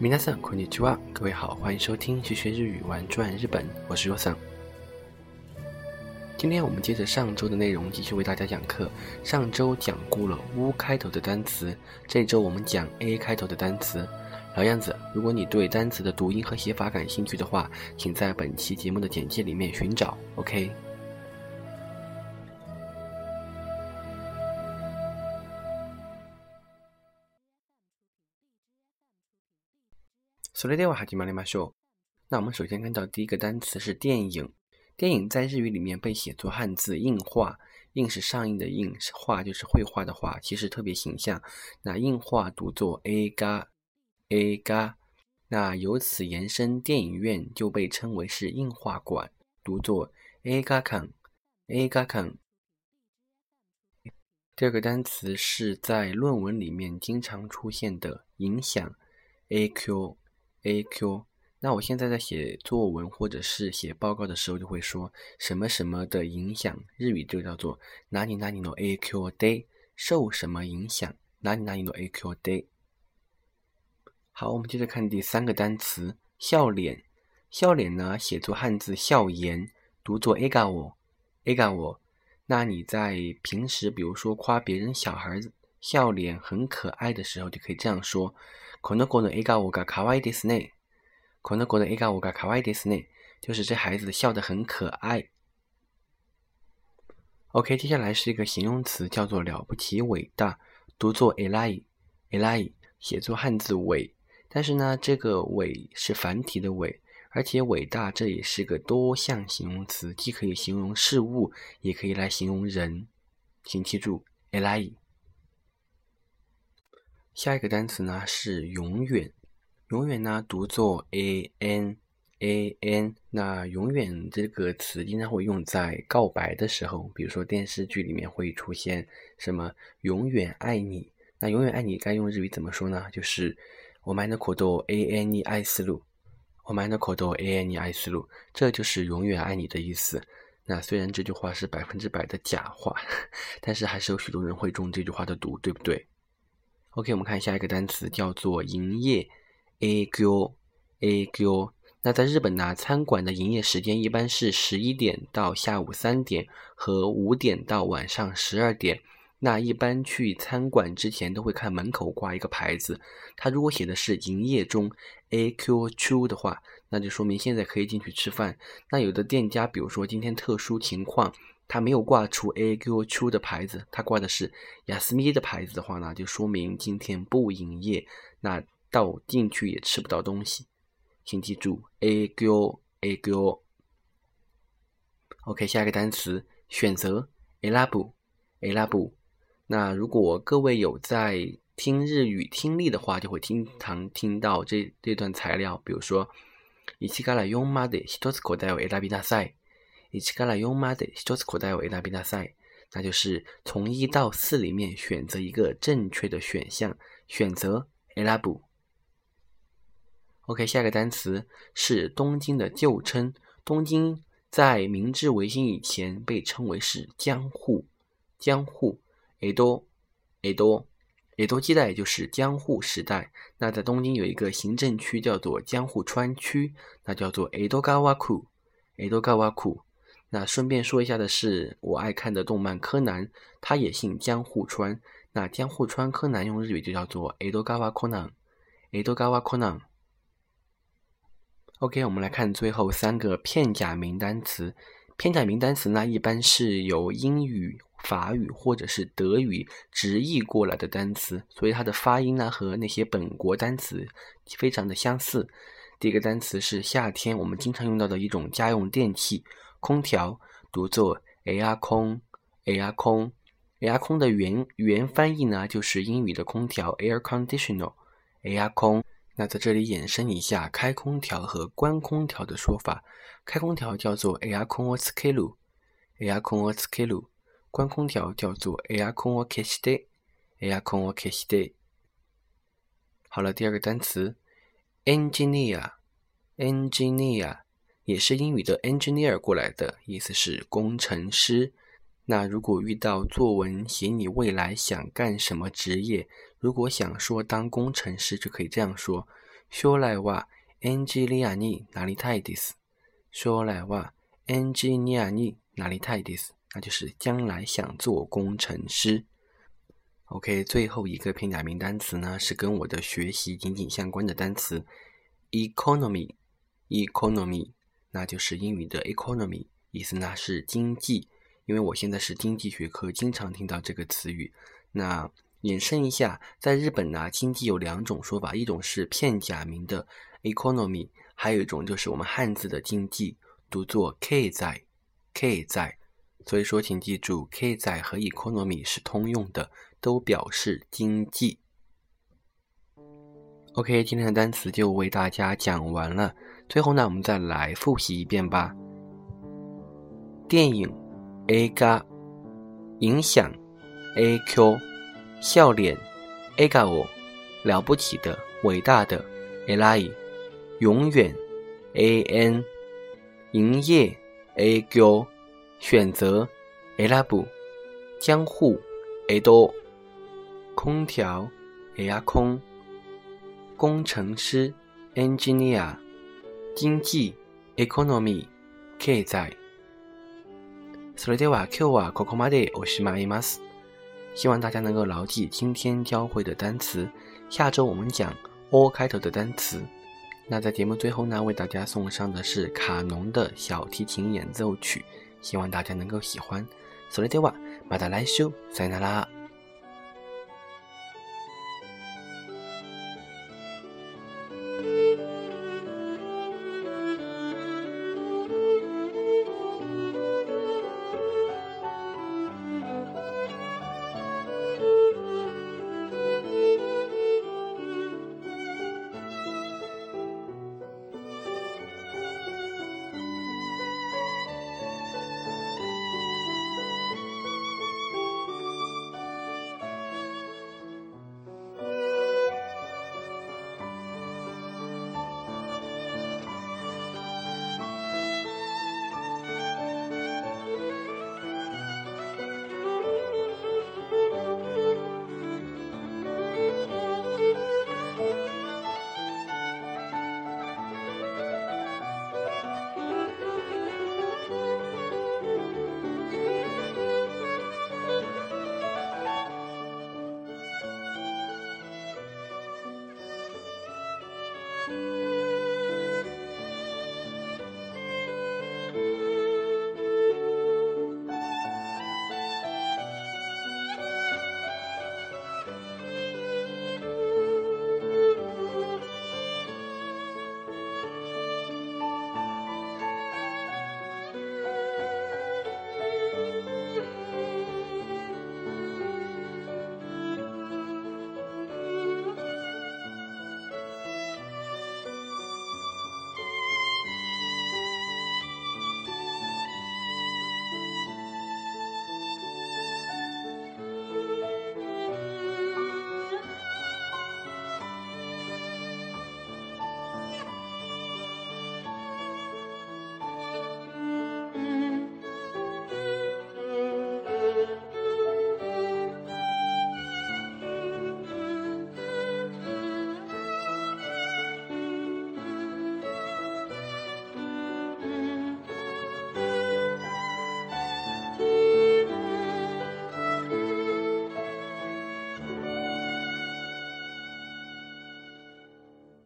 皆さんこんにちは，各位好，欢迎收听学学日语玩转日本，我是 Yosan。今天我们接着上周的内容继续为大家讲课。上周讲过了 u 开头的单词，这周我们讲 a 开头的单词。老样子，如果你对单词的读音和写法感兴趣的话，请在本期节目的简介里面寻找。OK。 それでは始まりましょう。那我们首先看到第一个单词是电影。电影在日语里面被写作汉字映画，映是上映的映，是画就是绘画的画，其实特别形象。那映画读作 a 嘎 a 嘎，那由此延伸，电影院就被称为是映画馆，读作 a 嘎康 a 嘎康。第二个单词是在论文里面经常出现的影响 a q A q。那我现在在写作文或者是写报告的时候，就会说什么什么的影响，日语就叫做哪里哪里の A Q day，受什么影响，哪里哪里の A Q day。好，我们接着看第三个单词，笑脸。笑脸呢，写作汉字笑颜，读作 A 嘎我 A 嘎我。那你在平时，比如说夸别人小孩子笑脸很可爱的时候，就可以这样说：この子の笑顔が可愛いですね。可能国的 A 嘎我嘎卡哇伊迪斯内，就是这孩子笑得很可爱。OK，接下来是一个形容词，叫做了不起、伟大，读作 elai，elai，写作汉字伟。但是呢，这个伟是繁体的伟，而且伟大这也是个多项形容词，既可以形容事物，也可以来形容人，请记住 elai。 下一个单词呢是永远。永远呢读作 a n a n，那永远这个词经常会用在告白的时候，比如说电视剧里面会出现什么永远爱你，那永远爱你该用日语怎么说呢？就是我们的口头 a n e 爱思路，我们的口头 a n e 爱思路，这就是永远爱你的意思。那虽然这句话是百分之百的假话，但是还是有许多人会中这句话的毒，对不对？OK，我们看下一个单词叫做营业。A Q A Q，那在日本呢，餐馆的营业时间一般是十一点到下午三点和五点到晚上十二点。那一般去餐馆之前都会看门口挂一个牌子，它如果写的是营业中 A Q Q 的话，那就说明现在可以进去吃饭。那有的店家，比如说今天特殊情况，他没有挂出 A Q Q 的牌子，他挂的是雅思咪的牌子的话呢，就说明今天不营业。那到进去也吃不到东西，请记住 a g o a g o OK，下一个单词选择 elabu elabu。那如果各位有在听日语听力的话，就会经常听到这这段材料，比如说一から四まで一つ答えを選びなさい。 一から四まで一つ答えを選びなさい。那就是从一到四里面选择一个正确的选项，选择 elabu。OK，下一个单词是东京的旧称。东京在明治维新以前被称为是江户，江户。诶多，诶多，诶多基代就是江户时代。那在东京有一个行政区叫做江户川区，那叫做诶多嘎瓦库，诶多嘎瓦库。 那顺便说一下的是，我爱看的动漫柯南，他也姓江户川。那江户川柯南用日语就叫做诶多嘎瓦柯南，诶多嘎瓦柯南。OK，我们来看最后三个片假名单词。片假名单词呢，一般是由英语、法语或者是德语直译过来的单词，所以它的发音呢和那些本国单词非常的相似。第一个单词是夏天我们经常用到的一种家用电器——空调，读作 air 空，air 空，air 空的原原翻译呢就是英语的空调 air conditioner，air 空。那在这里衍生一下开空调和关空调的说法。开空调叫做 air con o s k e l u a i r con o s k i l u 关空调叫做 air con o k e s h t e a i r con o k e s h t e 好了，第二个单词 engineer，engineer 也是英语的 engineer 过来的，意思是工程师。那如果遇到作文写你未来想干什么职业，如果想说当工程师，就可以这样说： 将来はエンジニアになりたいです。将来はエンジニアになりたいです。那就是将来想做工程师。OK，最后一个片假名单词呢，是跟我的学习紧紧相关的单词，economy，economy， 那就是英语的 economy，意思呢是经济。因为我现在是经济学科，经常听到这个词语。那引申一下，在日本呢，经济有两种说法，一种是片假名的 economy，还有一种就是我们汉字的经济，读作 k 在 k 在。所以说，请记住，k 在和 economy 是通用的，都表示经济。OK，今天的单词就为大家讲完了。最后呢，我们再来复习一遍吧。电影 A 嘎，影响 A Q。笑脸，A 嘎我，了不起的，伟大的，A 拉伊，永远，A N，营业，A Q，选择，A 拉布，江户，A 多，空调，A 阿空，工程师，Engineer，经济，Economy，経済。それでは今日はここまでおしまいます。希望大家能够牢记今天教会的单词。下周我们讲 “o” 开头的单词。那在节目最后呢，为大家送上的是卡农的小提琴演奏曲，希望大家能够喜欢。それではまた来週さよなら。